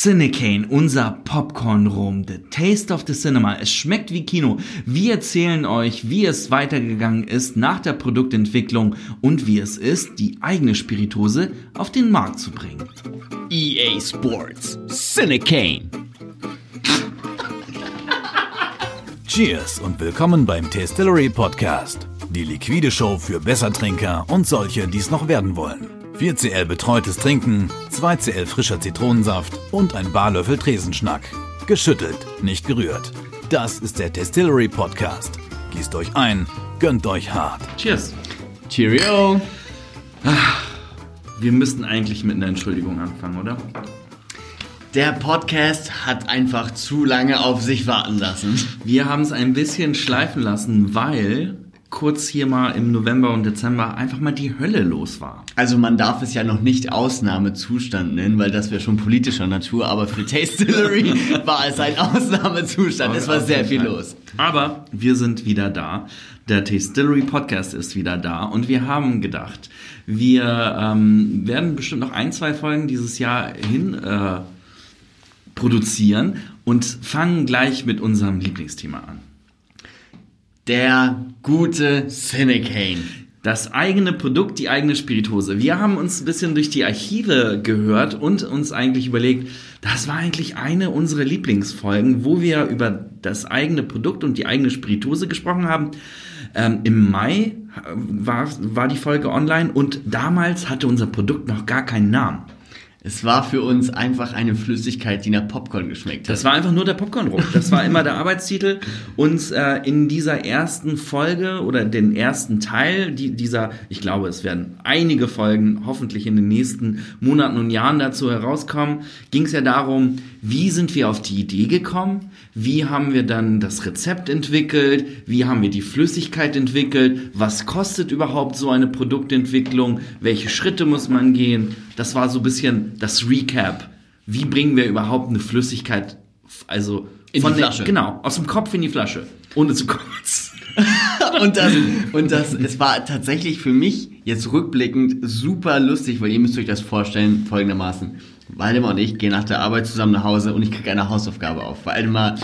Cinecane, unser Popcorn-Rum, the taste of the cinema. Es schmeckt wie Kino. Wir erzählen euch, wie es weitergegangen ist nach der Produktentwicklung und wie es ist, die eigene Spiritose auf den Markt zu bringen. EA Sports, Cinecane. Cheers und willkommen beim Tastillery Podcast. Die liquide Show für Bessertrinker und solche, die es noch werden wollen. 4cl betreutes Trinken, 2cl frischer Zitronensaft und ein Barlöffel Tresenschnack. Geschüttelt, nicht gerührt. Das ist der Tastillery Podcast. Gießt euch ein, gönnt euch hart. Cheers. Cheerio. Wir müssten eigentlich mit einer Entschuldigung anfangen, oder? Der Podcast hat einfach zu lange auf sich warten lassen. Wir haben es ein bisschen schleifen lassen, weil kurz hier mal im November und Dezember einfach mal die Hölle los war. Also man darf es ja noch nicht Ausnahmezustand nennen, weil das wäre schon politischer Natur, aber für Tastillery war es ein Ausnahmezustand. Es war sehr viel los. Aber wir sind wieder da. Der Tastillery Podcast ist wieder da und wir haben gedacht, wir ähm, werden bestimmt noch ein, zwei Folgen dieses Jahr hin äh, produzieren und fangen gleich mit unserem Lieblingsthema an. Der gute Cinecane. Das eigene Produkt, die eigene Spiritose. Wir haben uns ein bisschen durch die Archive gehört und uns eigentlich überlegt, das war eigentlich eine unserer Lieblingsfolgen, wo wir über das eigene Produkt und die eigene Spiritose gesprochen haben. Ähm, Im Mai war, war die Folge online und damals hatte unser Produkt noch gar keinen Namen. Es war für uns einfach eine Flüssigkeit, die nach Popcorn geschmeckt hat. Das war einfach nur der Popcorn-Rum. Das war immer der Arbeitstitel. Und äh, in dieser ersten Folge oder den ersten Teil die, dieser, ich glaube, es werden einige Folgen hoffentlich in den nächsten Monaten und Jahren dazu herauskommen, ging es ja darum, wie sind wir auf die Idee gekommen? Wie haben wir dann das Rezept entwickelt? Wie haben wir die Flüssigkeit entwickelt? Was kostet überhaupt so eine Produktentwicklung? Welche Schritte muss man gehen? Das war so ein bisschen das Recap. Wie bringen wir überhaupt eine Flüssigkeit, also In von die der- Flasche. genau, aus dem Kopf in die Flasche, ohne zu kotzen. und das, und das, es war tatsächlich für mich jetzt rückblickend super lustig, weil ihr müsst euch das vorstellen folgendermaßen. Waldemar und ich gehen nach der Arbeit zusammen nach Hause und ich kriege eine Hausaufgabe auf. Waldemar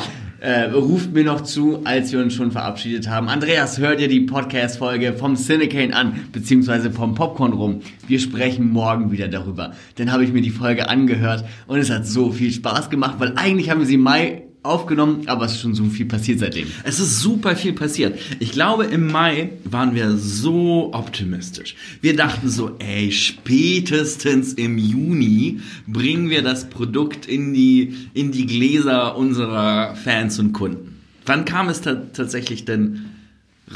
äh, ruft mir noch zu, als wir uns schon verabschiedet haben. Andreas, hört ihr die Podcast-Folge vom Cinecane an, beziehungsweise vom Popcorn rum. Wir sprechen morgen wieder darüber. Dann habe ich mir die Folge angehört und es hat so viel Spaß gemacht, weil eigentlich haben wir sie im Mai aufgenommen, aber es ist schon so viel passiert seitdem. Es ist super viel passiert. Ich glaube, im Mai waren wir so optimistisch. Wir dachten so, ey, spätestens im Juni bringen wir das Produkt in die, in die Gläser unserer Fans und Kunden. Wann kam es ta tatsächlich denn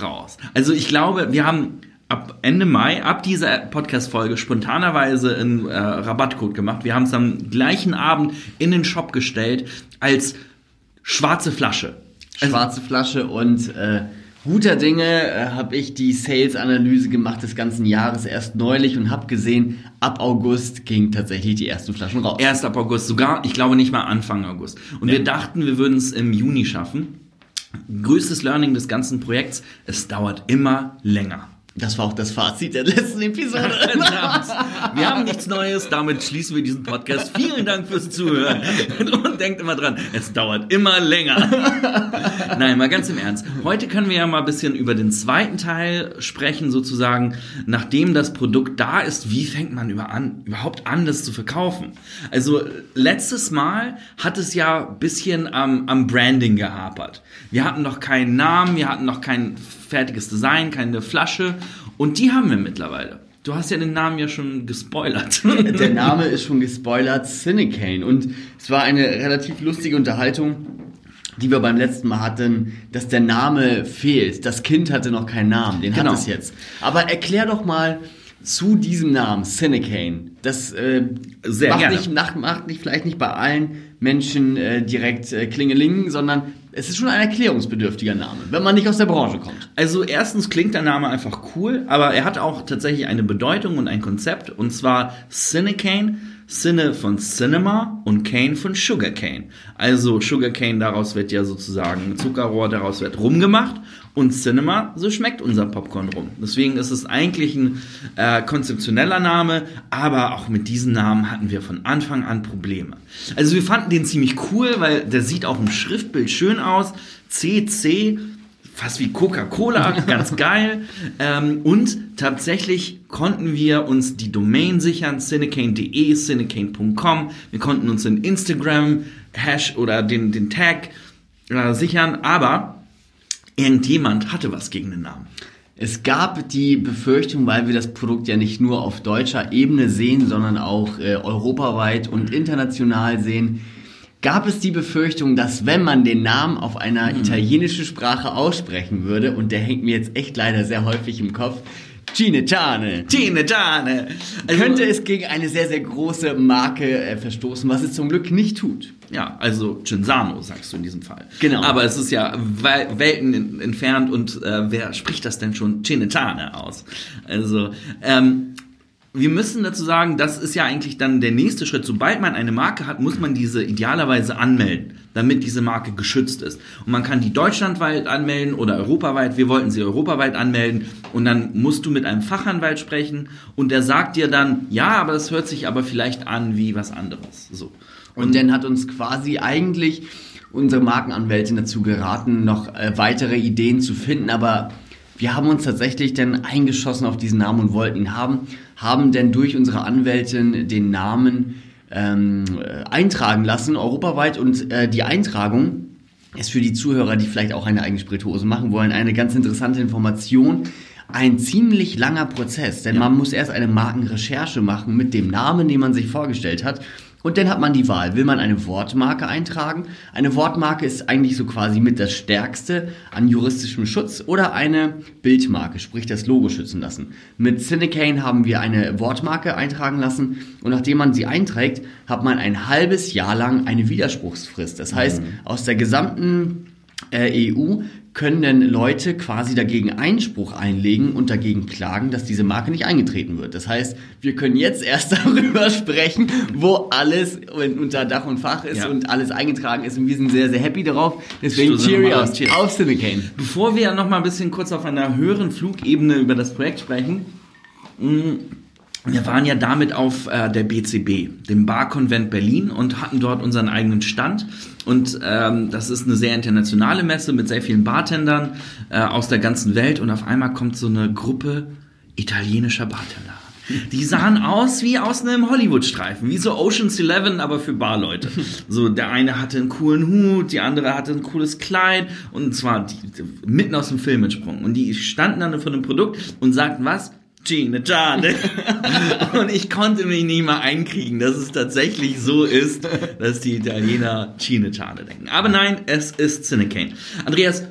raus? Also ich glaube, wir haben ab Ende Mai, ab dieser Podcast-Folge spontanerweise einen äh, Rabattcode gemacht. Wir haben es am gleichen Abend in den Shop gestellt als schwarze Flasche. Also- schwarze Flasche und äh, guter Dinge äh, habe ich die Sales-Analyse gemacht des ganzen Jahres erst neulich und habe gesehen, ab August ging tatsächlich die ersten Flaschen raus. Erst ab August, sogar, ich glaube nicht mal Anfang August. Und wir dachten, wir würden es im Juni schaffen. Größtes Learning des ganzen Projekts, es dauert immer länger. Das war auch das Fazit der letzten Episode. Wir haben nichts Neues, damit schließen wir diesen Podcast. Vielen Dank fürs Zuhören. Und denkt immer dran, es dauert immer länger. Nein, mal ganz im Ernst. Heute können wir ja mal ein bisschen über den zweiten Teil sprechen, sozusagen, nachdem das Produkt da ist, wie fängt man über an, überhaupt an, das zu verkaufen? Also, letztes Mal hat es ja ein bisschen am, am Branding gehapert. Wir hatten noch keinen Namen, wir hatten noch kein fertiges Design, keine Flasche. Und die haben wir mittlerweile. Du hast ja den Namen ja schon gespoilert. Der Name ist schon gespoilert, Cinecane. Und es war eine relativ lustige Unterhaltung, die wir beim letzten Mal hatten, dass der Name fehlt. Das Kind hatte noch keinen Namen, den Genau. hat es jetzt. Aber erklär doch mal zu diesem Namen, Cinecane. Das äh, macht, nicht, macht nicht, vielleicht nicht bei allen Menschen äh, direkt äh, Klingeling, sondern es ist schon ein erklärungsbedürftiger Name, wenn man nicht aus der Branche kommt. Also erstens klingt der Name einfach cool, aber er hat auch tatsächlich eine Bedeutung und ein Konzept und zwar Cinecane. Cine von Cinema und Cane von Sugarcane. Also Sugarcane, daraus wird ja sozusagen Zuckerrohr, daraus wird rumgemacht und Cinema, so schmeckt unser Popcorn rum. Deswegen ist es eigentlich ein äh, konzeptioneller Name, aber auch mit diesem Namen hatten wir von Anfang an Probleme. Also wir fanden den ziemlich cool, weil der sieht auch im Schriftbild schön aus. CC fast wie Coca-Cola, ganz geil. Ähm, und tatsächlich konnten wir uns die Domain sichern, cinecane.de, cinecane.com. Wir konnten uns den Instagram-Hash oder den, den Tag äh, sichern, aber irgendjemand hatte was gegen den Namen. Es gab die Befürchtung, weil wir das Produkt ja nicht nur auf deutscher Ebene sehen, sondern auch äh, europaweit und international sehen, gab es die Befürchtung, dass wenn man den Namen auf einer mhm. italienischen Sprache aussprechen würde, und der hängt mir jetzt echt leider sehr häufig im Kopf, Cineciane. Cineciane. Also, könnte es gegen eine sehr, sehr große Marke äh, verstoßen, was es zum Glück nicht tut. Ja, also Cinzano sagst du in diesem Fall. Genau. Aber es ist ja Welten entfernt und äh, wer spricht das denn schon Cineciane aus? Also, ähm, wir müssen dazu sagen, das ist ja eigentlich dann der nächste Schritt. Sobald man eine Marke hat, muss man diese idealerweise anmelden, damit diese Marke geschützt ist. Und man kann die deutschlandweit anmelden oder europaweit. Wir wollten sie europaweit anmelden. Und dann musst du mit einem Fachanwalt sprechen und der sagt dir dann, ja, aber das hört sich aber vielleicht an wie was anderes. So. Und, und dann hat uns quasi eigentlich unsere Markenanwältin dazu geraten, noch äh, weitere Ideen zu finden, aber wir haben uns tatsächlich dann eingeschossen auf diesen Namen und wollten ihn haben, haben denn durch unsere Anwältin den Namen ähm, eintragen lassen, europaweit. Und äh, die Eintragung ist für die Zuhörer, die vielleicht auch eine eigene Spirituose machen wollen, eine ganz interessante Information. Ein ziemlich langer Prozess, denn ja. man muss erst eine Markenrecherche machen mit dem Namen, den man sich vorgestellt hat. Und dann hat man die Wahl. Will man eine Wortmarke eintragen? Eine Wortmarke ist eigentlich so quasi mit das Stärkste an juristischem Schutz oder eine Bildmarke, sprich das Logo schützen lassen. Mit Cinecane haben wir eine Wortmarke eintragen lassen und nachdem man sie einträgt, hat man ein halbes Jahr lang eine Widerspruchsfrist. Das heißt, mhm. aus der gesamten äh, EU können denn Leute quasi dagegen Einspruch einlegen und dagegen klagen, dass diese Marke nicht eingetreten wird. Das heißt, wir können jetzt erst darüber sprechen, wo alles unter Dach und Fach ist ja. und alles eingetragen ist und wir sind sehr, sehr happy darauf. Deswegen Cheerios auf Cinecane. Bevor wir noch mal ein bisschen kurz auf einer höheren Flugebene über das Projekt sprechen, mm, wir waren ja damit auf äh, der BCB, dem Barkonvent Berlin und hatten dort unseren eigenen Stand. Und ähm, das ist eine sehr internationale Messe mit sehr vielen Bartendern äh, aus der ganzen Welt. Und auf einmal kommt so eine Gruppe italienischer Bartender. Die sahen aus wie aus einem Hollywood-Streifen, wie so Ocean's Eleven, aber für Barleute. So, der eine hatte einen coolen Hut, die andere hatte ein cooles Kleid und zwar die, mitten aus dem Film entsprungen. Und die standen dann vor dem Produkt und sagten was? Gene Giane. und ich konnte mich nie mal einkriegen, dass es tatsächlich so ist, dass die Italiener Gene Giane denken. Aber nein, es ist Cinecane. Andreas,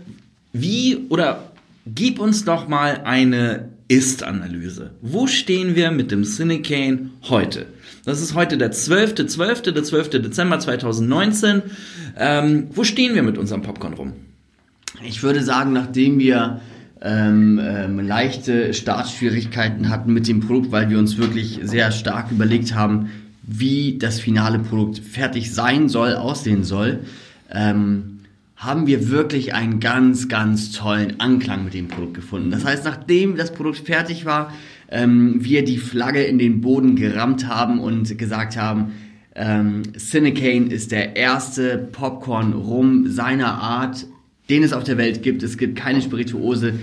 wie oder gib uns doch mal eine Ist-Analyse. Wo stehen wir mit dem Cinecane heute? Das ist heute der 12.12., 12., der 12. Dezember 2019. Ähm, wo stehen wir mit unserem Popcorn rum? Ich würde sagen, nachdem wir ähm, ähm, leichte Startschwierigkeiten hatten mit dem Produkt, weil wir uns wirklich sehr stark überlegt haben, wie das finale Produkt fertig sein soll, aussehen soll, ähm, haben wir wirklich einen ganz, ganz tollen Anklang mit dem Produkt gefunden. Das heißt, nachdem das Produkt fertig war, ähm, wir die Flagge in den Boden gerammt haben und gesagt haben, ähm, Cinecane ist der erste Popcorn-Rum seiner Art den es auf der Welt gibt. Es gibt keine Spirituose,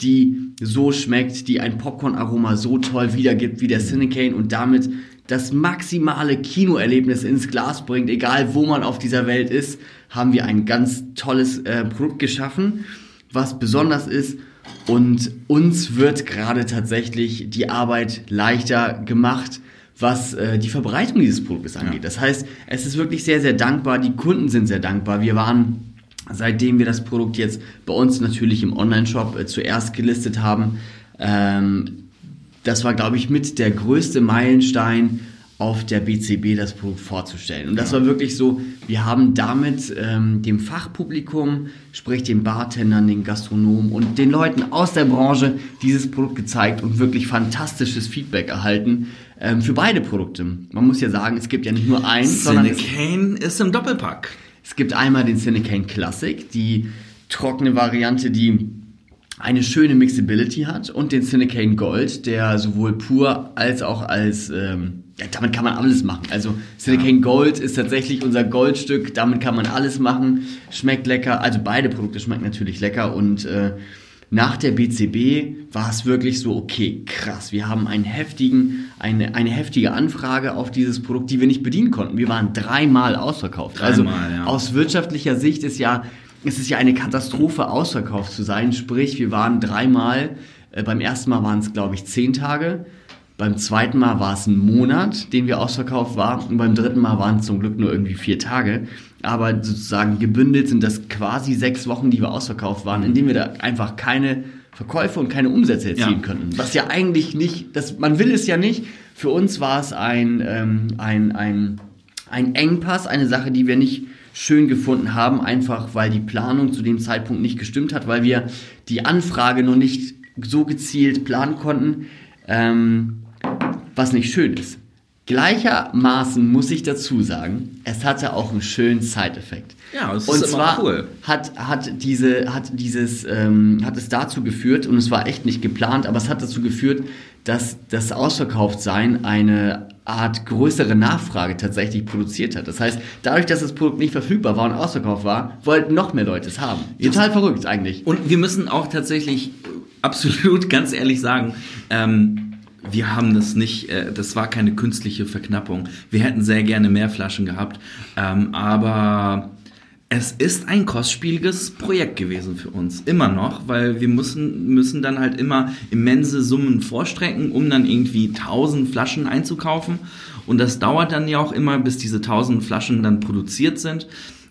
die so schmeckt, die ein Popcorn-Aroma so toll wiedergibt wie der Cinecane und damit das maximale Kinoerlebnis ins Glas bringt, egal wo man auf dieser Welt ist, haben wir ein ganz tolles äh, Produkt geschaffen, was besonders ist und uns wird gerade tatsächlich die Arbeit leichter gemacht, was äh, die Verbreitung dieses Produktes angeht. Ja. Das heißt, es ist wirklich sehr, sehr dankbar, die Kunden sind sehr dankbar. Wir waren seitdem wir das Produkt jetzt bei uns natürlich im Online-Shop äh, zuerst gelistet haben. Ähm, das war, glaube ich, mit der größte Meilenstein auf der BCB das Produkt vorzustellen. Und das war wirklich so, wir haben damit ähm, dem Fachpublikum, sprich den Bartendern, den Gastronomen und den Leuten aus der Branche dieses Produkt gezeigt und wirklich fantastisches Feedback erhalten ähm, für beide Produkte. Man muss ja sagen, es gibt ja nicht nur eins, sondern Cinecane ist im Doppelpack. Es gibt einmal den Cinecane Classic, die trockene Variante, die eine schöne Mixability hat und den Cinecane Gold, der sowohl pur als auch als ähm, ja, damit kann man alles machen. Also Silicane Gold ist tatsächlich unser Goldstück, damit kann man alles machen. Schmeckt lecker, also beide Produkte schmecken natürlich lecker und äh, nach der BCB war es wirklich so, okay, krass, wir haben einen heftigen, eine, eine heftige Anfrage auf dieses Produkt, die wir nicht bedienen konnten. Wir waren dreimal ausverkauft. also Dreimal, ja. aus wirtschaftlicher Sicht ist ja, es ist ja eine Katastrophe, ausverkauft zu sein. Sprich, wir waren dreimal, äh, beim ersten Mal waren es, glaube ich, zehn Tage. Beim zweiten Mal war es ein Monat, den wir ausverkauft waren. Und beim dritten Mal waren es zum Glück nur irgendwie vier Tage. Aber sozusagen gebündelt sind das quasi sechs Wochen, die wir ausverkauft waren, in denen wir da einfach keine Verkäufe und keine Umsätze erzielen Ja. könnten. Was ja eigentlich nicht, das, man will es ja nicht. Für uns war es ein, ähm, ein, ein, ein Engpass, eine Sache, die wir nicht schön gefunden haben, einfach weil die Planung zu dem Zeitpunkt nicht gestimmt hat, weil wir die Anfrage noch nicht so gezielt planen konnten, ähm, was nicht schön ist. Gleichermaßen muss ich dazu sagen, es hatte auch einen schönen Side-Effekt. Ja, das ist und immer zwar cool. hat, hat diese, hat dieses, ähm, hat es dazu geführt, und es war echt nicht geplant, aber es hat dazu geführt, dass das Ausverkauftsein eine Art größere Nachfrage tatsächlich produziert hat. Das heißt, dadurch, dass das Produkt nicht verfügbar war und ausverkauft war, wollten noch mehr Leute es haben. Total verrückt eigentlich. Und wir müssen auch tatsächlich absolut ganz ehrlich sagen, ähm, wir haben das nicht, äh, das war keine künstliche Verknappung. Wir hätten sehr gerne mehr Flaschen gehabt, ähm, aber es ist ein kostspieliges Projekt gewesen für uns, immer noch, weil wir müssen, müssen dann halt immer immense Summen vorstrecken, um dann irgendwie 1000 Flaschen einzukaufen. Und das dauert dann ja auch immer, bis diese 1000 Flaschen dann produziert sind.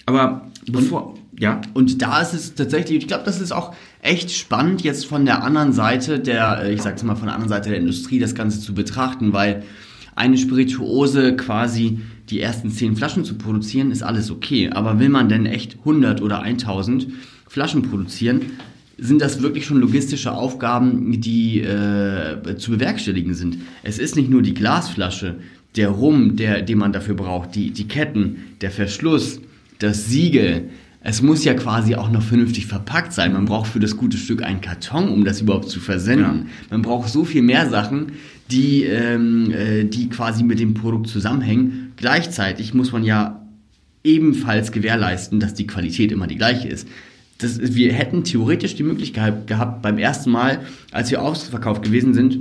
Aber bevor, ja, Und da ist es tatsächlich, ich glaube, das ist auch echt spannend, jetzt von der anderen Seite der, äh, ich sag's mal, von der anderen Seite der Industrie das Ganze zu betrachten, weil eine Spirituose quasi die ersten 10 Flaschen zu produzieren, ist alles okay. Aber will man denn echt 100 oder 1000 Flaschen produzieren, sind das wirklich schon logistische Aufgaben, die äh, zu bewerkstelligen sind. Es ist nicht nur die Glasflasche, der Rum, der, den man dafür braucht, die, die Ketten, der Verschluss, das Siegel. Es muss ja quasi auch noch vernünftig verpackt sein. Man braucht für das gute Stück einen Karton, um das überhaupt zu versenden. Man braucht so viel mehr Sachen, die, ähm, äh, die quasi mit dem Produkt zusammenhängen. Gleichzeitig muss man ja ebenfalls gewährleisten, dass die Qualität immer die gleiche ist. Das, wir hätten theoretisch die Möglichkeit gehabt, beim ersten Mal, als wir ausverkauft gewesen sind,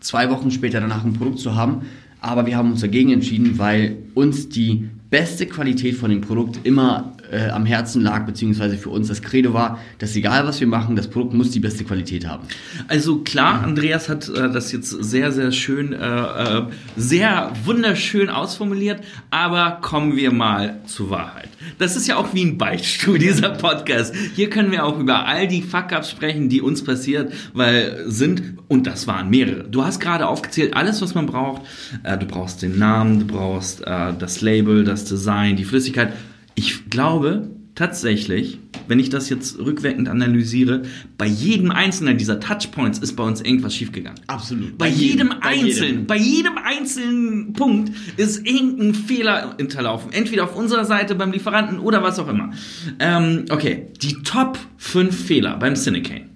zwei Wochen später danach ein Produkt zu haben. Aber wir haben uns dagegen entschieden, weil uns die beste Qualität von dem Produkt immer äh, am Herzen lag, beziehungsweise für uns das Credo war, dass egal was wir machen, das Produkt muss die beste Qualität haben. Also klar, Andreas hat äh, das jetzt sehr, sehr schön, äh, äh, sehr wunderschön ausformuliert, aber kommen wir mal zur Wahrheit. Das ist ja auch wie ein Beichtstuhl, dieser Podcast. Hier können wir auch über all die Fuck-Ups sprechen, die uns passiert, weil sind, und das waren mehrere. Du hast gerade aufgezählt, alles, was man braucht. Äh, du brauchst den Namen, du brauchst äh, das Label, das Design, die Flüssigkeit. Ich glaube tatsächlich, wenn ich das jetzt rückwirkend analysiere, bei jedem einzelnen dieser Touchpoints ist bei uns irgendwas schiefgegangen. Absolut. Bei, jedem einzelnen, bei jedem einzelnen Punkt ist irgendein Fehler hinterlaufen. Entweder auf unserer Seite beim Lieferanten oder was auch immer. Ähm, okay, die Top 5 Fehler beim Cinecane.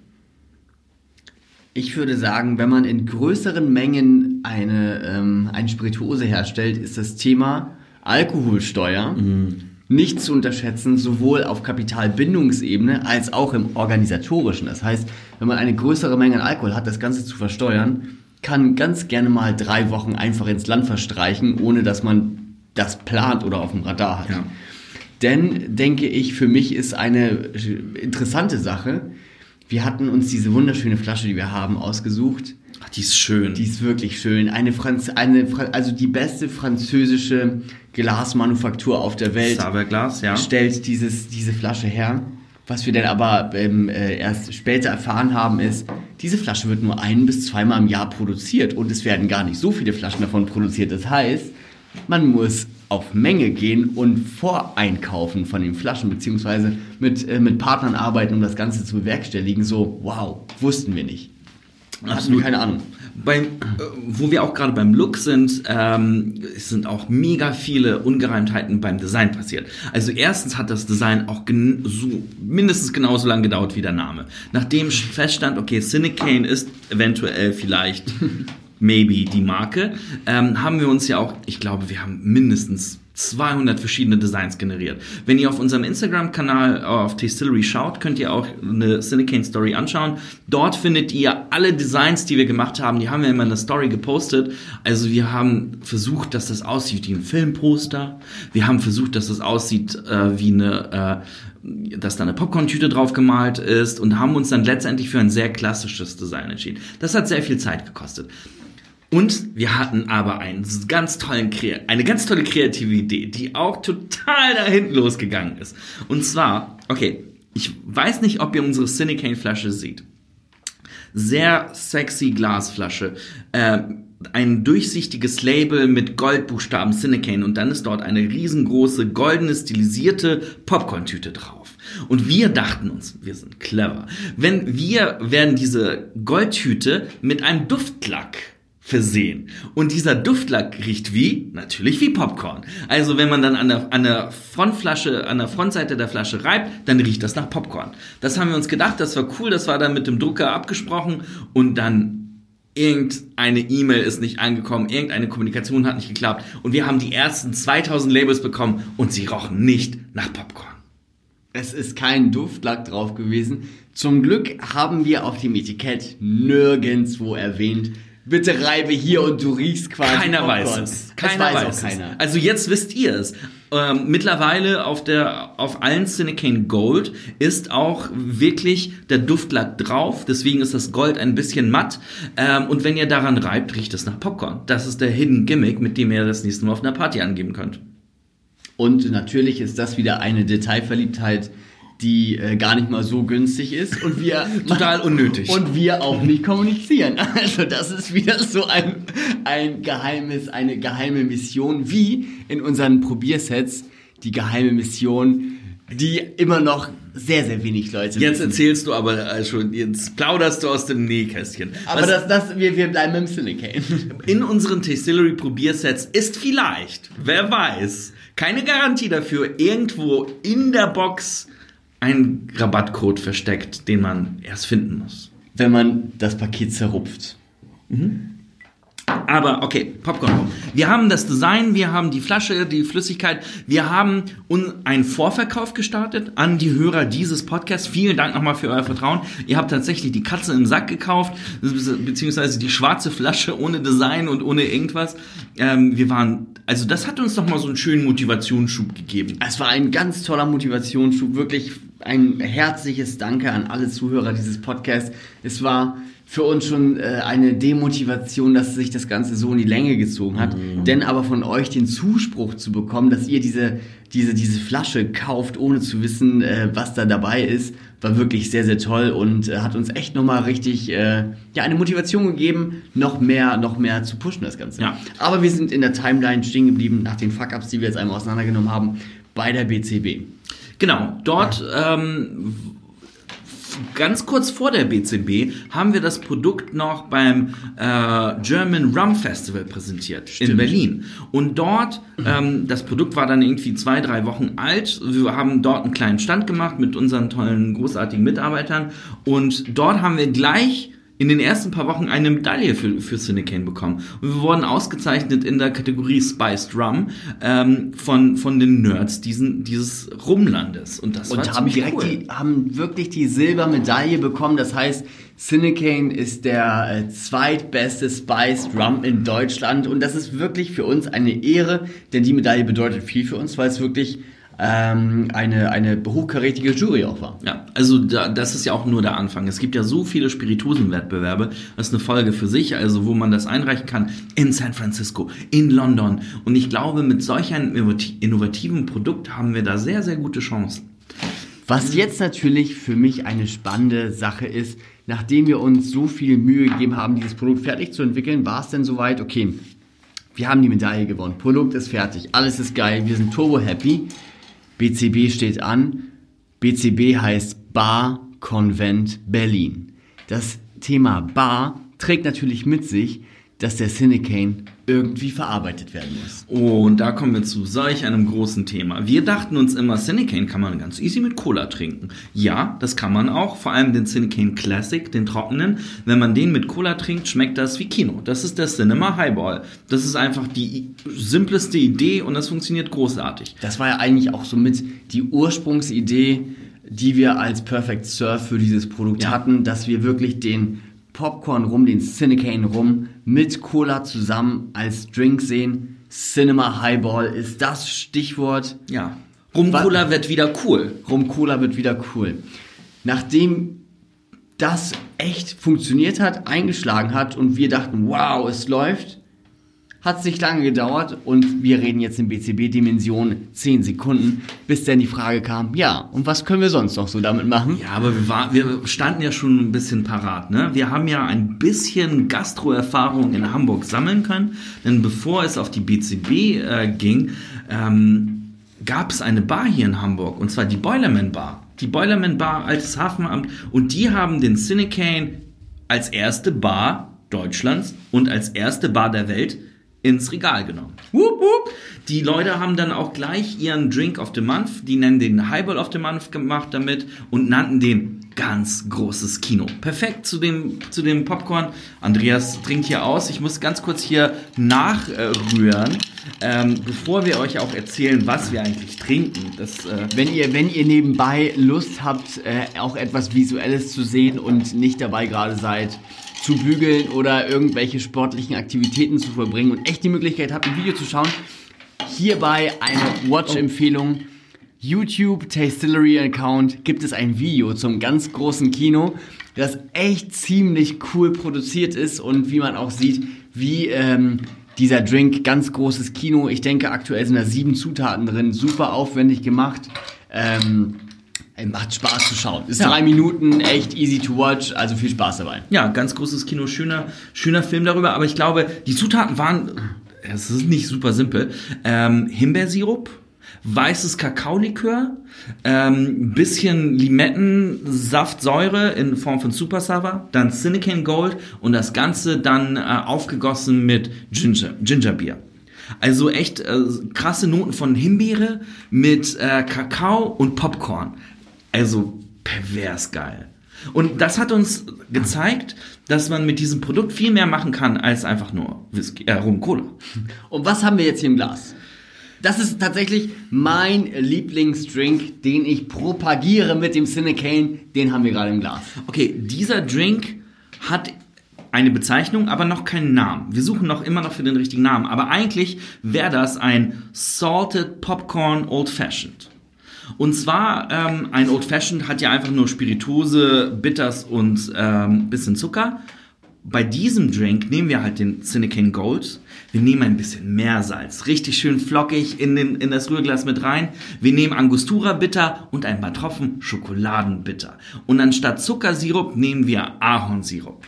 Ich würde sagen, wenn man in größeren Mengen eine, ähm, eine Spirituose herstellt, ist das Thema Alkoholsteuer nicht zu unterschätzen, sowohl auf Kapitalbindungsebene als auch im organisatorischen. Das heißt, wenn man eine größere Menge an Alkohol hat, das Ganze zu versteuern, kann ganz gerne mal drei Wochen einfach ins Land verstreichen, ohne dass man das plant oder auf dem Radar hat. Ja. Denn, denke ich, für mich ist eine interessante Sache, wir hatten uns diese wunderschöne Flasche, die wir haben, ausgesucht. Ach, die ist schön. Die ist wirklich schön. Eine Franz eine, Fra- also die beste französische Glasmanufaktur auf der Welt Saberglas, ja. stellt dieses, diese Flasche her. Was wir dann aber ähm, äh, erst später erfahren haben, ist, diese Flasche wird nur ein bis zweimal im Jahr produziert und es werden gar nicht so viele Flaschen davon produziert. Das heißt, man muss auf Menge gehen und voreinkaufen von den Flaschen, beziehungsweise mit, äh, mit Partnern arbeiten, um das Ganze zu bewerkstelligen. So, wow, wussten wir nicht. Hatten wir keine Ahnung. Beim, äh, wo wir auch gerade beim Look sind, ähm, es sind auch mega viele Ungereimtheiten beim Design passiert. Also erstens hat das Design auch so, mindestens genauso lange gedauert wie der Name. Nachdem feststand, okay, Cinecane ist eventuell vielleicht maybe die Marke, ähm, haben wir uns ja auch, ich glaube, wir haben mindestens 200 verschiedene Designs generiert. Wenn ihr auf unserem Instagram-Kanal auf Tastillery schaut, könnt ihr auch eine Cinecane Story anschauen. Dort findet ihr alle Designs, die wir gemacht haben. Die haben wir immer in der Story gepostet. Also wir haben versucht, dass das aussieht wie ein Filmposter. Wir haben versucht, dass das aussieht äh, wie eine, äh, dass da eine Popcorn-Tüte drauf gemalt ist und haben uns dann letztendlich für ein sehr klassisches Design entschieden. Das hat sehr viel Zeit gekostet. Und wir hatten aber einen ganz tollen, eine ganz tolle kreative Idee, die auch total da hinten losgegangen ist. Und zwar, okay, ich weiß nicht, ob ihr unsere Cinecane Flasche seht. Sehr sexy Glasflasche. Äh, ein durchsichtiges Label mit Goldbuchstaben Cinecane und dann ist dort eine riesengroße goldene stilisierte Popcorn-Tüte drauf. Und wir dachten uns, wir sind clever. Wenn wir werden diese Goldtüte mit einem Duftlack versehen. Und dieser Duftlack riecht wie? Natürlich wie Popcorn. Also wenn man dann an der, an der Frontflasche, an der Frontseite der Flasche reibt, dann riecht das nach Popcorn. Das haben wir uns gedacht, das war cool, das war dann mit dem Drucker abgesprochen und dann irgendeine E-Mail ist nicht angekommen, irgendeine Kommunikation hat nicht geklappt und wir haben die ersten 2000 Labels bekommen und sie rochen nicht nach Popcorn. Es ist kein Duftlack drauf gewesen. Zum Glück haben wir auf dem Etikett nirgendwo erwähnt, bitte reibe hier und du riechst quasi. Keiner Popcorn. weiß es. Keiner weiß, weiß auch keiner. es. Also jetzt wisst ihr es. Ähm, mittlerweile auf der auf allen Cinecane Gold ist auch wirklich der Duftlack drauf. Deswegen ist das Gold ein bisschen matt. Ähm, und wenn ihr daran reibt, riecht es nach Popcorn. Das ist der Hidden Gimmick, mit dem ihr das nächste Mal auf einer Party angeben könnt. Und natürlich ist das wieder eine Detailverliebtheit, die äh, gar nicht mal so günstig ist und wir Total unnötig. und wir auch nicht kommunizieren. Also das ist wieder so ein, ein geheimes, eine geheime Mission, wie in unseren Probiersets die geheime Mission, die immer noch sehr, sehr wenig Leute Jetzt wissen. erzählst du aber äh, schon, jetzt plauderst du aus dem Nähkästchen. Aber Was das, das, wir, wir bleiben im Silicane. in unseren Tastillery Probiersets ist vielleicht, wer weiß, keine Garantie dafür, irgendwo in der Box ein Rabattcode versteckt, den man erst finden muss. Wenn man das Paket zerrupft. Aber okay, Popcorn. Wir haben das Design, wir haben die Flasche, die Flüssigkeit, wir haben einen Vorverkauf gestartet an die Hörer dieses Podcasts. Vielen Dank nochmal für euer Vertrauen. Ihr habt tatsächlich die Katze im Sack gekauft, beziehungsweise die schwarze Flasche ohne Design und ohne irgendwas. Ähm, wir waren, also das hat uns nochmal so einen schönen Motivationsschub gegeben. Es war ein ganz toller Motivationsschub, wirklich ein herzliches Danke an alle Zuhörer dieses Podcasts. Es war für uns schon äh, eine Demotivation, dass sich das Ganze so in die Länge gezogen hat. Denn aber von euch den Zuspruch zu bekommen, dass ihr diese, diese, diese Flasche kauft, ohne zu wissen, äh, was da dabei ist, war wirklich sehr, sehr toll und äh, hat uns echt nochmal richtig äh, ja, eine Motivation gegeben, noch mehr, noch mehr zu pushen, das Ganze. Ja. Aber wir sind in der Timeline stehen geblieben, nach den Fuck-Ups, die wir jetzt einmal auseinandergenommen haben, bei der BCB. Genau, dort ähm, ganz kurz vor der BCB haben wir das Produkt noch beim äh, German Rum Festival präsentiert in Stimmt. Berlin. Und dort, ähm, das Produkt war dann irgendwie zwei, drei Wochen alt. Wir haben dort einen kleinen Stand gemacht mit unseren tollen, großartigen Mitarbeitern. Und dort haben wir gleich in den ersten paar Wochen eine Medaille für, für Cinecane bekommen. Und wir wurden ausgezeichnet in der Kategorie Spiced Rum ähm, von, von den Nerds diesen, dieses Rumlandes. Und das Und haben direkt cool. die, haben wirklich die Silbermedaille bekommen. Das heißt, Cinecane ist der äh, zweitbeste Spiced Rum in Deutschland. Und das ist wirklich für uns eine Ehre, denn die Medaille bedeutet viel für uns, weil es wirklich ähm, eine, eine hochkarätige Jury auch war. Ja, also da, das ist ja auch nur der Anfang. Es gibt ja so viele Spirituosenwettbewerbe. Das ist eine Folge für sich, also wo man das einreichen kann in San Francisco, in London. Und ich glaube, mit solch einem innovat- innovativen Produkt haben wir da sehr, sehr gute Chancen. Was jetzt natürlich für mich eine spannende Sache ist, nachdem wir uns so viel Mühe gegeben haben, dieses Produkt fertig zu entwickeln, war es denn soweit, okay, wir haben die Medaille gewonnen, Produkt ist fertig, alles ist geil, wir sind turbo happy, BCB steht an, BCB heißt Bar Konvent Berlin. Das Thema Bar trägt natürlich mit sich, dass der Cinecane irgendwie verarbeitet werden muss. Oh, und da kommen wir zu solch einem großen Thema. Wir dachten uns immer, Cinecane kann man ganz easy mit Cola trinken. Ja, das kann man auch. Vor allem den Cinecane Classic, den trockenen. Wenn man den mit Cola trinkt, schmeckt das wie Kino. Das ist der Cinema Highball. Das ist einfach die simpleste Idee und das funktioniert großartig. Das war ja eigentlich auch somit die Ursprungsidee, die wir als Perfect Surf für dieses Produkt Ja. hatten, dass wir wirklich den Popcorn rum, den Cinecane rum mit Cola zusammen als Drink sehen. Cinema Highball ist das Stichwort. Ja. Rum-Cola wird wieder cool. Rum Cola wird wieder cool. Nachdem das echt funktioniert hat, eingeschlagen hat und wir dachten, wow, es läuft, hat nicht lange gedauert und wir reden jetzt in BCB-Dimension 10 Sekunden, bis dann die Frage kam, ja, und was können wir sonst noch so damit machen? Ja, aber wir, war, wir standen ja schon ein bisschen parat. Ne? Wir haben ja ein bisschen Gastro-Erfahrung in Hamburg sammeln können, denn bevor es auf die BCB äh, ging, ähm, gab es eine Bar hier in Hamburg, und zwar die Boilerman Bar. Die Boilerman Bar, altes Hafenamt, und die haben den Cinecane als erste Bar Deutschlands und als erste Bar der Welt ins Regal genommen. Wup, wup. Die Leute haben dann auch gleich ihren Drink of the Month, die nennen den Highball of the Month gemacht damit und nannten den ganz großes Kino. Perfekt zu dem, zu dem Popcorn. Andreas trinkt hier aus. Ich muss ganz kurz hier nachrühren, ähm, bevor wir euch auch erzählen, was wir eigentlich trinken. Das, äh, Wenn ihr, wenn ihr nebenbei Lust habt, äh, auch etwas Visuelles zu sehen und nicht dabei gerade seid, zu bügeln oder irgendwelche sportlichen Aktivitäten zu vollbringen und echt die Möglichkeit habt, ein Video zu schauen, hierbei eine Watch-Empfehlung. YouTube Tastillery Account gibt es ein Video zum ganz großen Kino, das echt ziemlich cool produziert ist und wie man auch sieht, wie ähm, dieser Drink ganz großes Kino. Ich denke, aktuell sind da sieben Zutaten drin, super aufwendig gemacht. Ähm, macht Spaß zu schauen. Ist Ja. drei Minuten, echt easy to watch, also viel Spaß dabei. Ja, ganz großes Kino, schöner, schöner Film darüber. Aber ich glaube, die Zutaten waren, es ist nicht super simpel, ähm, Himbeersirup, weißes Kakaolikör, ähm, bisschen Limettensaftsäure in Form von Super Sava, dann Cinecane Gold und das Ganze dann äh, aufgegossen mit Ginger, Gingerbier. Also echt äh, krasse Noten von Himbeere mit äh, Kakao und Popcorn. Also pervers geil. Und das hat uns gezeigt, dass man mit diesem Produkt viel mehr machen kann als einfach nur Whisky, äh, Rum Cola. Und was haben wir jetzt hier im Glas? Das ist tatsächlich mein Lieblingsdrink, den ich propagiere mit dem Cinecane. Den haben wir gerade im Glas. Okay, dieser Drink hat eine Bezeichnung, aber noch keinen Namen. Wir suchen noch immer noch für den richtigen Namen. Aber eigentlich wäre das ein Salted Popcorn Old Fashioned. Und zwar, ähm, ein Old Fashioned hat ja einfach nur Spirituose, Bitters und ähm, bisschen Zucker. Bei diesem Drink nehmen wir halt den Cinecane Gold. Wir nehmen ein bisschen mehr Salz, richtig schön flockig in, den, in das Rührglas mit rein. Wir nehmen Angostura Bitter und ein paar Tropfen Schokoladenbitter. Und anstatt Zuckersirup nehmen wir Ahornsirup.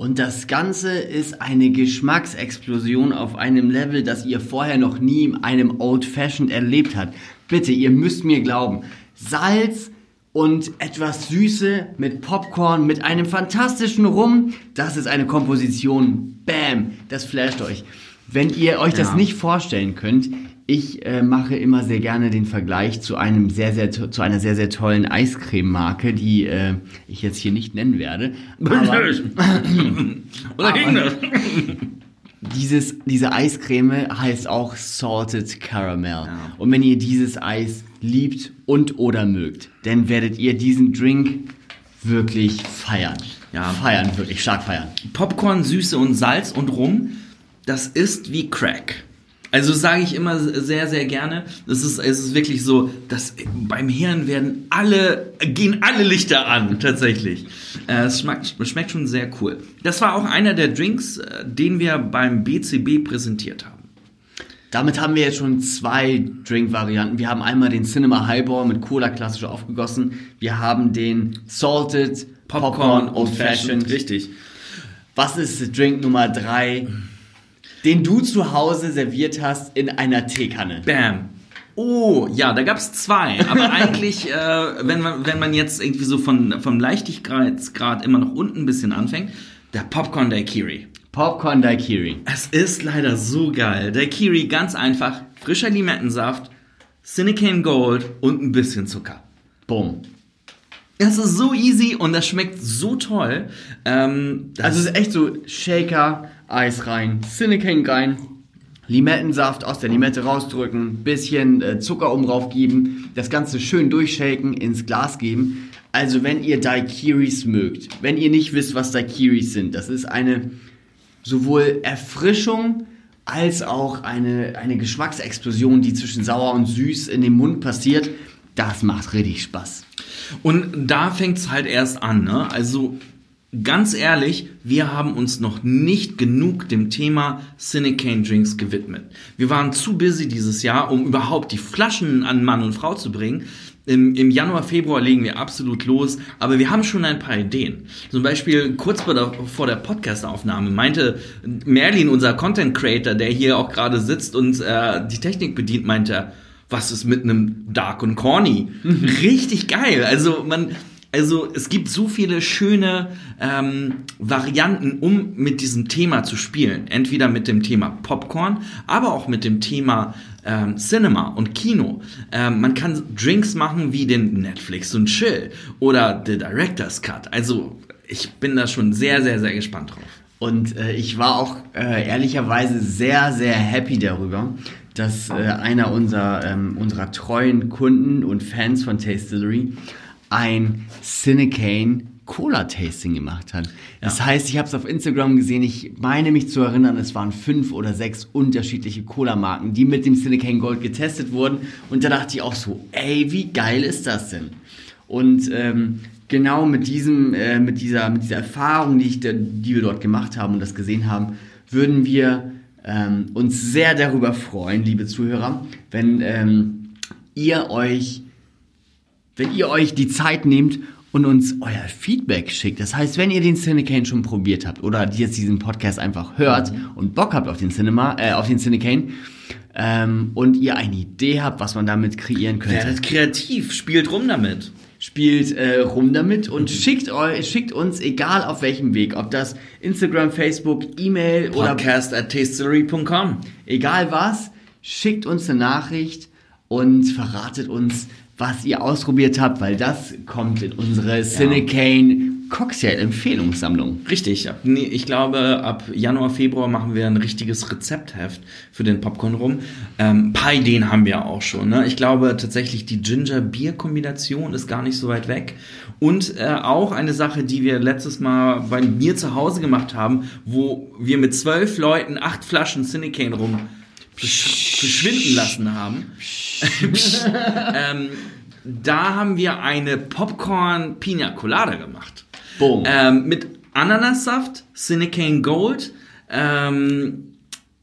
Und das Ganze ist eine Geschmacksexplosion auf einem Level, das ihr vorher noch nie in einem Old Fashioned erlebt habt. Bitte, ihr müsst mir glauben. Salz und etwas Süße mit Popcorn, mit einem fantastischen Rum. Das ist eine Komposition. Bam! Das flasht euch. Wenn ihr euch das Ja. nicht vorstellen könnt, ich äh, mache immer sehr gerne den Vergleich zu einem sehr, sehr, zu einer sehr, sehr tollen Eiscreme-Marke, die äh, ich jetzt hier nicht nennen werde. Aber- Oder ging das? Dieses, diese Eiscreme heißt auch Salted Caramel. Und wenn ihr dieses Eis liebt und oder mögt, dann werdet ihr diesen Drink wirklich feiern. Ja. Feiern, wirklich stark feiern. Popcorn, Süße und Salz und Rum, das ist wie Crack. Also sage ich immer sehr, sehr gerne. Es ist, es ist wirklich so, dass beim Hirn werden alle, gehen alle Lichter an, tatsächlich. Äh, es schmeckt, schmeckt schon sehr cool. Das war auch einer der Drinks, äh, den wir beim BCB präsentiert haben. Damit haben wir jetzt schon zwei Drink-Varianten. Wir haben einmal den Cinema Highball mit Cola klassisch aufgegossen. Wir haben den Salted Popcorn, Popcorn, Old. Fashioned. Richtig. Was ist Drink Nummer drei, den du zu Hause serviert hast in einer Teekanne? Bam. Oh, ja, da gab's zwei. Aber eigentlich, äh, wenn, man, wenn man jetzt irgendwie so von, vom Leichtigkeitsgrad immer noch unten ein bisschen anfängt, der Popcorn Daiquiri. Popcorn Daiquiri. Es ist leider so geil. Daiquiri ganz einfach, frischer Limettensaft, Cinecane Gold und ein bisschen Zucker. Bumm. Das ist so easy und das schmeckt so toll. Ähm, das Also es ist echt so Shaker, Eis rein, Cinecane rein, Limettensaft aus der Limette rausdrücken, bisschen äh, Zucker oben drauf geben, das Ganze schön durchshaken, ins Glas geben. Also wenn ihr Daiquiris mögt, wenn ihr nicht wisst, was Daiquiris sind, das ist eine sowohl Erfrischung als auch eine, eine Geschmacksexplosion, die zwischen sauer und süß in dem Mund passiert. Das macht richtig Spaß. Und da fängt's halt erst an, ne? Also ganz ehrlich, wir haben uns noch nicht genug dem Thema Cinecane Drinks gewidmet. Wir waren zu busy dieses Jahr, um überhaupt die Flaschen an Mann und Frau zu bringen. Im, Im Januar, Februar legen wir absolut los, aber wir haben schon ein paar Ideen. Zum Beispiel kurz vor der, vor der Podcast-Aufnahme meinte Merlin, unser Content Creator, der hier auch gerade sitzt und äh, die Technik bedient, meinte, was ist mit einem Dark und Corny? Richtig geil. Also man, also es gibt so viele schöne ähm, Varianten, um mit diesem Thema zu spielen. Entweder mit dem Thema Popcorn, aber auch mit dem Thema ähm, Cinema und Kino. Ähm, man kann Drinks machen wie den Netflix und Chill oder The Director's Cut. Also ich bin da schon sehr, sehr, sehr gespannt drauf. Und äh, ich war auch äh, ehrlicherweise sehr, sehr happy darüber, dass äh, einer unserer, ähm, unserer treuen Kunden und Fans von Tastillery ein Cinecane Cola Tasting gemacht hat. Das heißt, ich habe es auf Instagram gesehen. Ich meine mich zu erinnern, es waren fünf oder sechs unterschiedliche Cola-Marken, die mit dem Cinecane Gold getestet wurden. Und da dachte ich auch so, ey, wie geil ist das denn? Und ähm, genau mit diesem, äh, mit dieser, mit dieser Erfahrung, die, ich, da- die wir dort gemacht haben und das gesehen haben, würden wir ähm, uns sehr darüber freuen, liebe Zuhörer, wenn ähm, ihr euch wenn ihr euch die Zeit nehmt und uns euer Feedback schickt. Das heißt, wenn ihr den Cinecane schon probiert habt oder jetzt diesen Podcast einfach hört und Bock habt auf den Cinema, äh, auf den Cinecane ähm, und ihr eine Idee habt, was man damit kreieren könnte, Werdet kreativ, spielt rum damit. spielt äh, rum damit und schickt euch, schickt uns, egal auf welchem Weg, ob das Instagram, Facebook, E-Mail oder Podcast at tastillery.com. egal was, schickt uns eine Nachricht und verratet uns, was ihr ausprobiert habt, weil das kommt in unsere Cinecane Cocktail-Empfehlungssammlung. Richtig. Ab, nee, ich glaube, ab Januar, Februar machen wir ein richtiges Rezeptheft für den Popcorn rum. Ähm, ein paar Ideen haben wir auch schon. Ne? Ich glaube tatsächlich, die Ginger-Bier-Kombination ist gar nicht so weit weg. Und äh, auch eine Sache, die wir letztes Mal bei mir zu Hause gemacht haben, wo wir mit zwölf Leuten acht Flaschen Cinecane rum besch- verschwinden lassen haben. ähm, da haben wir eine Popcorn Pina Colada gemacht. Boom. Ähm, mit Ananassaft, Cinecane Gold ähm,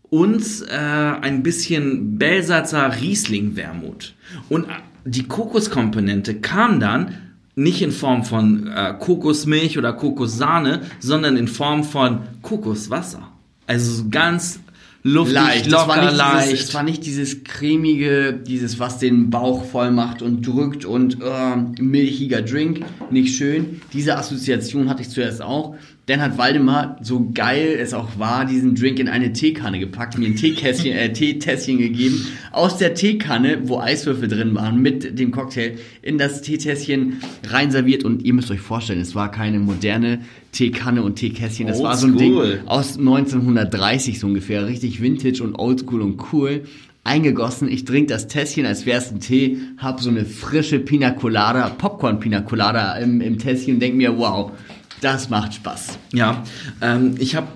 und äh, ein bisschen Belsatzer Riesling-Wermut. Und äh, die Kokoskomponente kam dann nicht in Form von äh, Kokosmilch oder Kokossahne, sondern in Form von Kokoswasser. Also so ganz luftig, leicht, locker, war nicht leicht. Dieses, es war nicht dieses cremige, dieses, was den Bauch voll macht und drückt und äh, milchiger Drink, nicht schön. Diese Assoziation hatte ich zuerst auch. Dann hat Waldemar, so geil es auch war, diesen Drink in eine Teekanne gepackt, mir ein Teekästchen, äh, Teetässchen gegeben, aus der Teekanne, wo Eiswürfel drin waren, mit dem Cocktail, in das Teetässchen rein serviert und ihr müsst euch vorstellen, es war keine moderne Teekanne und Teekästchen, das war so ein Ding aus 1930 so ungefähr, richtig vintage und oldschool und cool. Eingegossen, ich trinke das Tässchen, als wäre es ein Tee, hab so eine frische Pina Colada, Popcorn Pina Colada im, im Tässchen und denk mir, wow, das macht Spaß. Ja, ähm, ich habe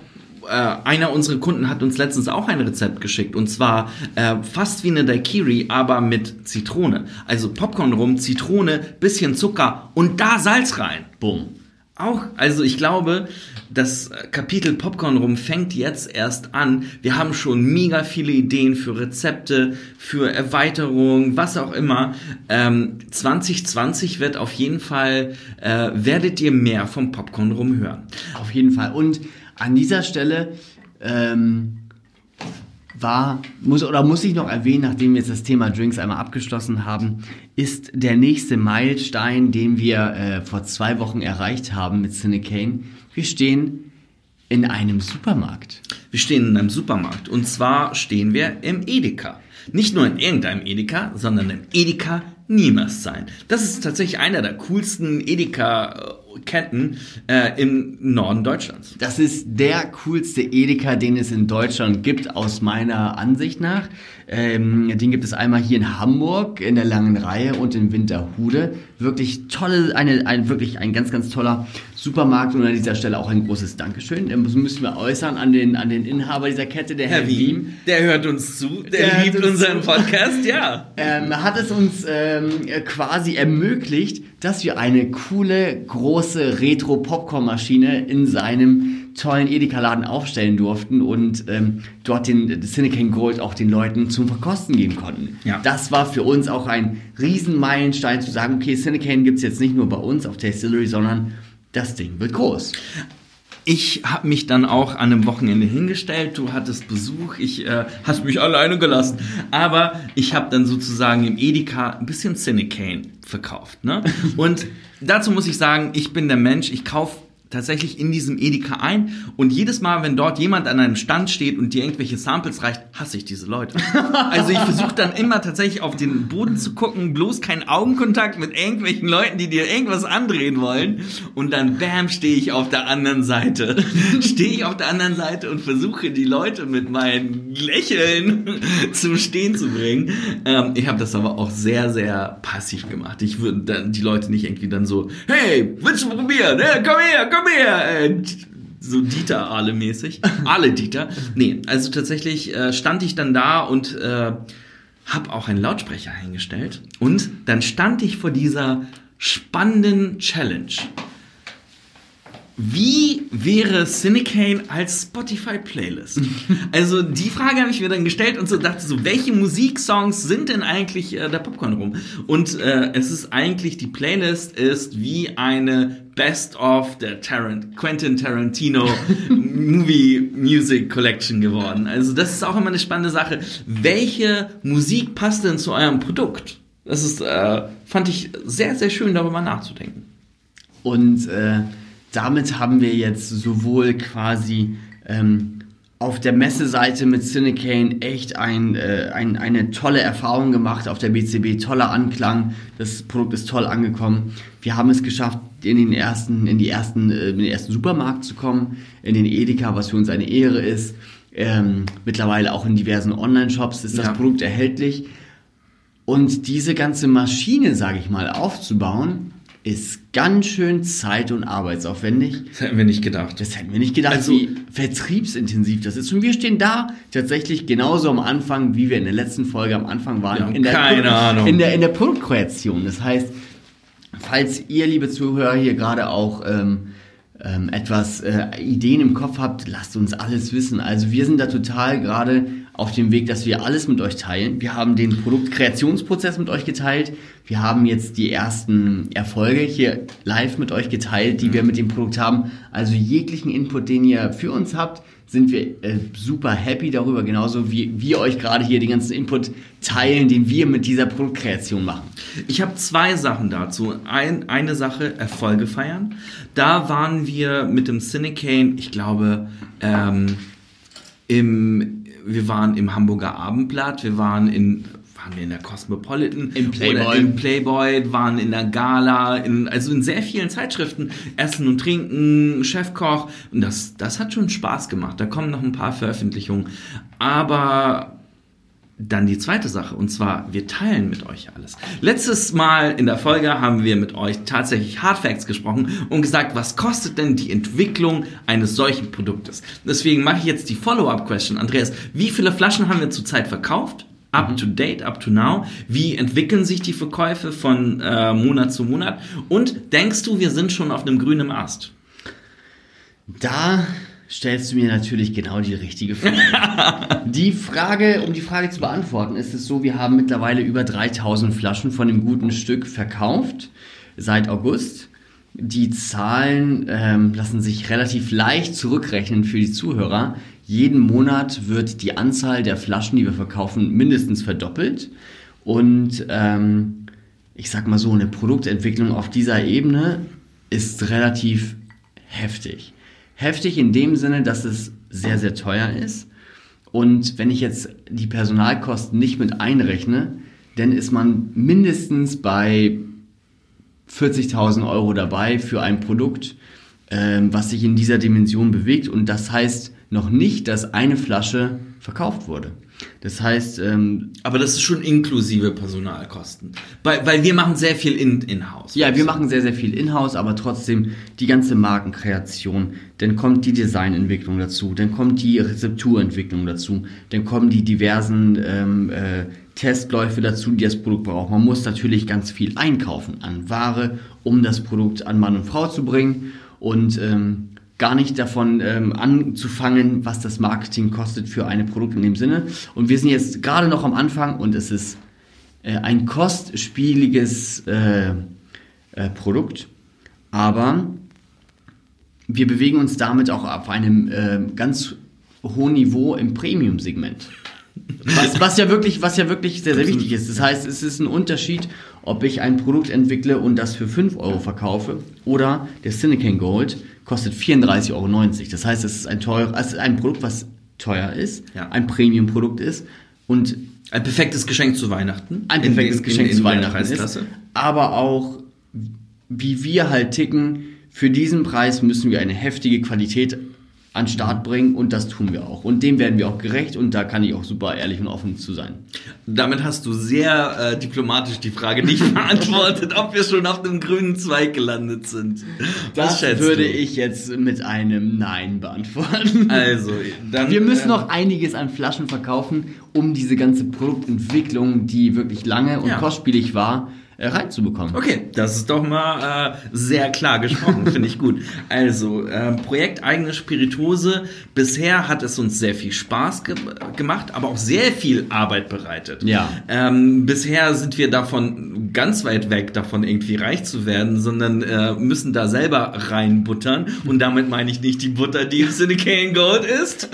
äh, einer unserer Kunden hat uns letztens auch ein Rezept geschickt und zwar äh, fast wie eine Daiquiri, aber mit Zitrone. Also Popcorn rum, Zitrone, bisschen Zucker und da Salz rein. Bumm. Auch, also ich glaube, das Kapitel Popcorn rum fängt jetzt erst an. Wir haben schon mega viele Ideen für Rezepte, für Erweiterungen, was auch immer. Ähm, 2020 wird auf jeden Fall, äh, werdet ihr mehr vom Popcorn rum hören. Auf jeden Fall. Und an dieser Stelle ähm, war, muss oder muss ich noch erwähnen, nachdem wir jetzt das Thema Drinks einmal abgeschlossen haben, ist der nächste Meilenstein, den wir äh, vor zwei Wochen erreicht haben mit Cinecane. Wir stehen in einem Supermarkt. Wir stehen in einem Supermarkt und zwar stehen wir im Edeka. Nicht nur in irgendeinem Edeka, sondern im Edeka Niemerszein. Das ist tatsächlich einer der coolsten Edeka-Ketten äh, im Norden Deutschlands. Das ist der coolste Edeka, den es in Deutschland gibt, aus meiner Ansicht nach. Ähm, den gibt es einmal hier in Hamburg in der langen Reihe und in Winterhude. Wirklich tolle, eine, ein, wirklich ein ganz, ganz toller Supermarkt und an dieser Stelle auch ein großes Dankeschön. Das müssen wir äußern an den, an den Inhaber dieser Kette, der Herr, Herr Wiem. Der hört uns zu, der, der liebt unseren zu. Podcast, ja. Ähm, hat es uns ähm, quasi ermöglicht, dass wir eine coole, große Retro-Popcorn-Maschine in seinem tollen Edeka-Laden aufstellen durften und ähm, dort den Cinecane Gold auch den Leuten zum Verkosten geben konnten. Ja. Das war für uns auch ein Riesenmeilenstein zu sagen, okay, Cinecane gibt es jetzt nicht nur bei uns auf Tastillery, sondern das Ding wird groß. Ich habe mich dann auch an einem Wochenende hingestellt. Du hattest Besuch. Ich äh, hast mich alleine gelassen. Aber ich habe dann sozusagen im Edeka ein bisschen Cinecane verkauft. Ne? Und dazu muss ich sagen, ich bin der Mensch. Ich kaufe tatsächlich in diesem Edeka ein und jedes Mal, wenn dort jemand an einem Stand steht und dir irgendwelche Samples reicht, hasse ich diese Leute. Also ich versuche dann immer tatsächlich auf den Boden zu gucken, bloß kein Augenkontakt mit irgendwelchen Leuten, die dir irgendwas andrehen wollen und dann bam, stehe ich auf der anderen Seite. Stehe ich auf der anderen Seite und versuche die Leute mit meinen Lächeln zum Stehen zu bringen. Ähm, ich habe das aber auch sehr, sehr passiv gemacht. Ich würde dann die Leute nicht irgendwie dann so, hey, willst du probieren? Hey, komm her, komm komm her! Äh, so Dieter Ale mäßig. Alle Dieter. Nee, also tatsächlich äh, stand ich dann da und äh, habe auch einen Lautsprecher eingestellt. Und dann stand ich vor dieser spannenden Challenge. Wie wäre Cinecane als Spotify-Playlist? also die Frage habe ich mir dann gestellt und so dachte so, welche Musiksongs sind denn eigentlich äh, der Popcorn rum? Und äh, es ist eigentlich, die Playlist ist wie eine Best of der Tarant Quentin Tarantino Movie Music Collection geworden. Also das ist auch immer eine spannende Sache. Welche Musik passt denn zu eurem Produkt? Das ist, äh, fand ich sehr, sehr schön, darüber nachzudenken. Und äh damit haben wir jetzt sowohl quasi ähm, auf der Messeseite mit Cinecane echt ein, äh, ein, eine tolle Erfahrung gemacht, auf der BCB toller Anklang, das Produkt ist toll angekommen. Wir haben es geschafft, in den ersten, in die ersten, äh, in den ersten Supermarkt zu kommen, in den Edeka, was für uns eine Ehre ist. Ähm, mittlerweile auch in diversen Online-Shops ist das ja. Produkt erhältlich. Und diese ganze Maschine, sage ich mal, aufzubauen, ist ganz schön zeit- und arbeitsaufwendig. Das hätten wir nicht gedacht. Das hätten wir nicht gedacht, also, wie vertriebsintensiv das ist. Und wir stehen da tatsächlich genauso am Anfang, wie wir in der letzten Folge am Anfang waren. in der keine Pro Ahnung. In der, in der Produktkreation. Das heißt, falls ihr, liebe Zuhörer, hier gerade auch ähm, ähm, etwas äh, Ideen im Kopf habt, lasst uns alles wissen. Also wir sind da total gerade auf dem Weg, dass wir alles mit euch teilen. Wir haben den Produktkreationsprozess mit euch geteilt. Wir haben jetzt die ersten Erfolge hier live mit euch geteilt, die mhm. wir mit dem Produkt haben. Also jeglichen Input, den ihr für uns habt, sind wir äh, super happy darüber, genauso wie wir euch gerade hier den ganzen Input teilen, den wir mit dieser Produktkreation machen. Ich habe zwei Sachen dazu. Ein, eine Sache, Erfolge feiern. Da waren wir mit dem Cinecane, ich glaube, ähm, im wir waren im Hamburger Abendblatt, wir waren in waren wir in der Cosmopolitan, im Playboy, im Playboy, waren in der Gala, in, also in sehr vielen Zeitschriften, Essen und Trinken, Chefkoch. Und das, das hat schon Spaß gemacht. Da kommen noch ein paar Veröffentlichungen, aber dann die zweite Sache, und zwar, wir teilen mit euch alles. Letztes Mal in der Folge haben wir mit euch tatsächlich Hardfacts gesprochen und gesagt, was kostet denn die Entwicklung eines solchen Produktes? Deswegen mache ich jetzt die Follow-up-Question. Andreas, wie viele Flaschen haben wir zurzeit verkauft? up to date, up to now? Wie entwickeln sich die Verkäufe von äh, Monat zu Monat? Und denkst du, wir sind schon auf einem grünen Ast? Da stellst du mir natürlich genau die richtige Frage. die Frage, um die Frage zu beantworten, ist es so, wir haben mittlerweile über 3000 Flaschen von dem guten Stück verkauft seit August. Die Zahlen ähm, lassen sich relativ leicht zurückrechnen für die Zuhörer. Jeden Monat wird die Anzahl der Flaschen, die wir verkaufen, mindestens verdoppelt. Und ähm, ich sag mal so, eine Produktentwicklung auf dieser Ebene ist relativ heftig. Heftig in dem Sinne, dass es sehr, sehr teuer ist. Und wenn ich jetzt die Personalkosten nicht mit einrechne, dann ist man mindestens bei 40.000 Euro dabei für ein Produkt, ähm, was sich in dieser Dimension bewegt. Und das heißt noch nicht, dass eine Flasche verkauft wurde. Das heißt, ähm, aber das ist schon inklusive Personalkosten, weil, weil wir machen sehr viel in in-house. Ja, wir machen sehr sehr viel in-house, aber trotzdem die ganze Markenkreation. Dann kommt die Designentwicklung dazu, dann kommt die Rezepturentwicklung dazu, dann kommen die diversen ähm, äh, Testläufe dazu, die das Produkt braucht. Man muss natürlich ganz viel einkaufen an Ware, um das Produkt an Mann und Frau zu bringen und ähm, gar nicht davon ähm, anzufangen, was das Marketing kostet für eine Produkt in dem Sinne. Und wir sind jetzt gerade noch am Anfang und es ist äh, ein kostspieliges äh, äh, Produkt, aber wir bewegen uns damit auch auf einem äh, ganz hohen Niveau im Premium-Segment. Was, was, ja wirklich, was ja wirklich sehr, sehr wichtig ist. Das heißt, es ist ein Unterschied, ob ich ein Produkt entwickle und das für 5 Euro verkaufe oder der Silicon Gold kostet 34,90 Euro. Das heißt, es ist ein, teuer, es ist ein Produkt, was teuer ist, ja. ein Premium-Produkt ist und ein perfektes Geschenk zu Weihnachten. Ein perfektes in, Geschenk in, in, zu Weihnachten ist, aber auch wie wir halt ticken, für diesen Preis müssen wir eine heftige Qualität an Start bringen und das tun wir auch. Und dem werden wir auch gerecht und da kann ich auch super ehrlich und offen zu sein. Damit hast du sehr äh, diplomatisch die Frage nicht beantwortet, ob wir schon auf dem grünen Zweig gelandet sind. Das würde du? ich jetzt mit einem Nein beantworten. Also, dann. Wir müssen äh, noch einiges an Flaschen verkaufen, um diese ganze Produktentwicklung, die wirklich lange und ja. kostspielig war, reinzubekommen. Okay, das ist doch mal äh, sehr klar gesprochen, finde ich gut. Also, äh, Projekt eigene Spirituose. Bisher hat es uns sehr viel Spaß ge gemacht, aber auch sehr viel Arbeit bereitet. Ja. Ähm, bisher sind wir davon ganz weit weg, davon irgendwie reich zu werden, sondern äh, müssen da selber reinbuttern. Und damit meine ich nicht die Butter, die im Silicane Gold ist.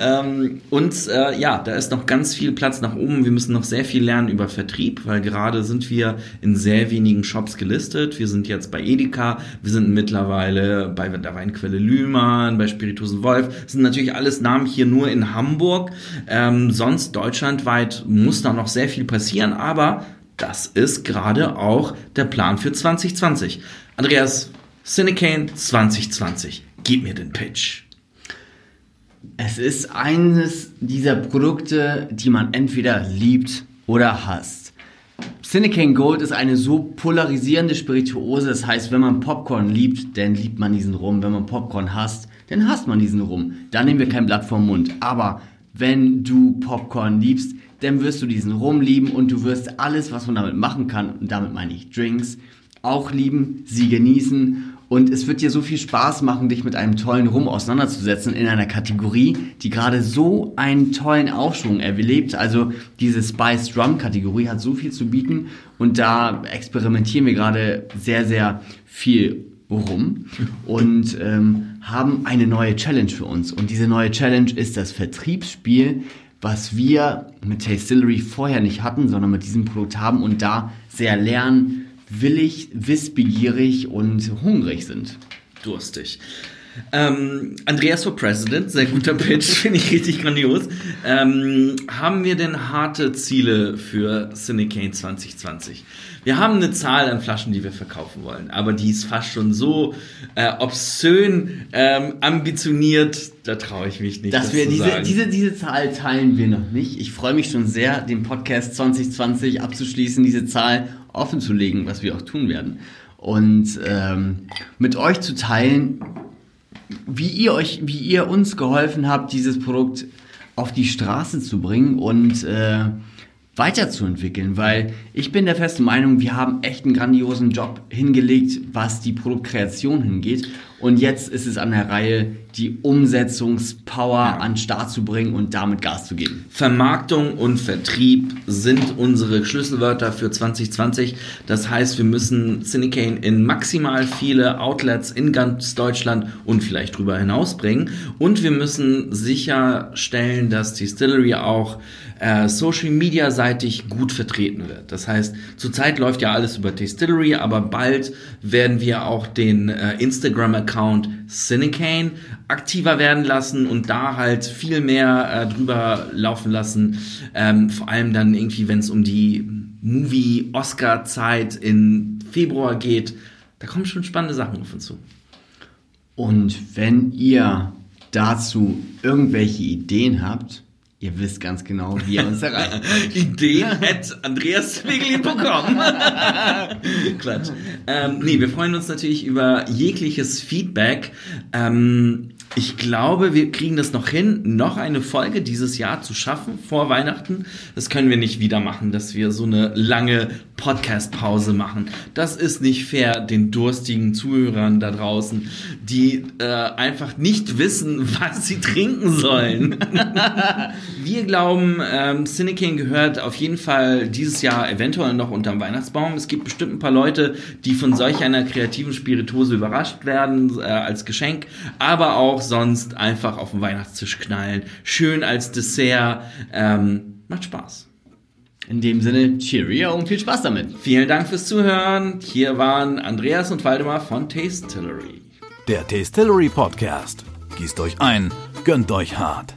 ähm, und äh, ja, da ist noch ganz viel Platz nach oben. Wir müssen noch sehr viel lernen über Vertrieb, weil gerade sind wir in sehr wenigen Shops gelistet. Wir sind jetzt bei Edeka, wir sind mittlerweile bei der Weinquelle Lühmann, bei Spirituosen Wolf. Das sind natürlich alles Namen hier nur in Hamburg. Ähm, sonst deutschlandweit muss da noch sehr viel passieren, aber das ist gerade auch der Plan für 2020. Andreas, Cinecane 2020. Gib mir den Pitch. Es ist eines dieser Produkte, die man entweder liebt oder hasst. Cinecane Gold ist eine so polarisierende Spirituose. Das heißt, wenn man Popcorn liebt, dann liebt man diesen Rum. Wenn man Popcorn hasst, dann hasst man diesen Rum. Da nehmen wir kein Blatt vom Mund. Aber wenn du Popcorn liebst, dann wirst du diesen Rum lieben und du wirst alles, was man damit machen kann, und damit meine ich Drinks, auch lieben, sie genießen und es wird dir so viel Spaß machen, dich mit einem tollen Rum auseinanderzusetzen in einer Kategorie, die gerade so einen tollen Aufschwung erlebt. Also diese Spice Drum Kategorie hat so viel zu bieten und da experimentieren wir gerade sehr, sehr viel rum und ähm, haben eine neue Challenge für uns. Und diese neue Challenge ist das Vertriebsspiel, was wir mit Tastillery vorher nicht hatten, sondern mit diesem Produkt haben und da sehr lernen, willig, wissbegierig und hungrig sind. Durstig. Ähm, Andreas for President, sehr guter Pitch, finde ich richtig grandios. Ähm, haben wir denn harte Ziele für Cinecane 2020? Wir haben eine Zahl an Flaschen, die wir verkaufen wollen, aber die ist fast schon so äh, obszön ähm, ambitioniert, da traue ich mich nicht. Dass das wir diese, sagen. diese, diese Zahl teilen wir noch nicht. Ich freue mich schon sehr, den Podcast 2020 abzuschließen, diese Zahl offen zu legen, was wir auch tun werden. Und ähm, mit euch zu teilen, wie ihr euch, wie ihr uns geholfen habt, dieses Produkt auf die Straße zu bringen und äh, weiterzuentwickeln, weil ich bin der festen Meinung, wir haben echt einen grandiosen Job hingelegt, was die Produktkreation hingeht. Und jetzt ist es an der Reihe, die Umsetzungspower an Start zu bringen und damit Gas zu geben. Vermarktung und Vertrieb sind unsere Schlüsselwörter für 2020. Das heißt, wir müssen Cinecane in maximal viele Outlets in ganz Deutschland und vielleicht darüber hinaus bringen. Und wir müssen sicherstellen, dass Distillery auch äh, Social Media seitig gut vertreten wird. Das heißt, zurzeit läuft ja alles über Distillery, aber bald werden wir auch den äh, Instagram-Account Cinecane aktiver werden lassen und da halt viel mehr äh, drüber laufen lassen. Ähm, vor allem dann irgendwie, wenn es um die Movie-Oscar-Zeit in Februar geht. Da kommen schon spannende Sachen auf uns zu. Und wenn ihr dazu irgendwelche Ideen habt, Ihr wisst ganz genau, wie ihr uns erreicht. Ideen at andreaswegelin.com. Quatsch. Ähm, nee, wir freuen uns natürlich über jegliches Feedback. Ähm, ich glaube, wir kriegen das noch hin, noch eine Folge dieses Jahr zu schaffen vor Weihnachten. Das können wir nicht wieder machen, dass wir so eine lange Podcast-Pause machen. Das ist nicht fair den durstigen Zuhörern da draußen, die äh, einfach nicht wissen, was sie trinken sollen. wir glauben, ähm, Cinecane gehört auf jeden Fall dieses Jahr eventuell noch unterm Weihnachtsbaum. Es gibt bestimmt ein paar Leute, die von solch einer kreativen Spirituose überrascht werden äh, als Geschenk, aber auch sonst einfach auf den Weihnachtstisch knallen. Schön als Dessert. Ähm, macht Spaß. In dem Sinne, Cheerio und viel Spaß damit. Vielen Dank fürs Zuhören. Hier waren Andreas und Waldemar von Tastillery. Der Tastillery Podcast. Gießt euch ein, gönnt euch hart.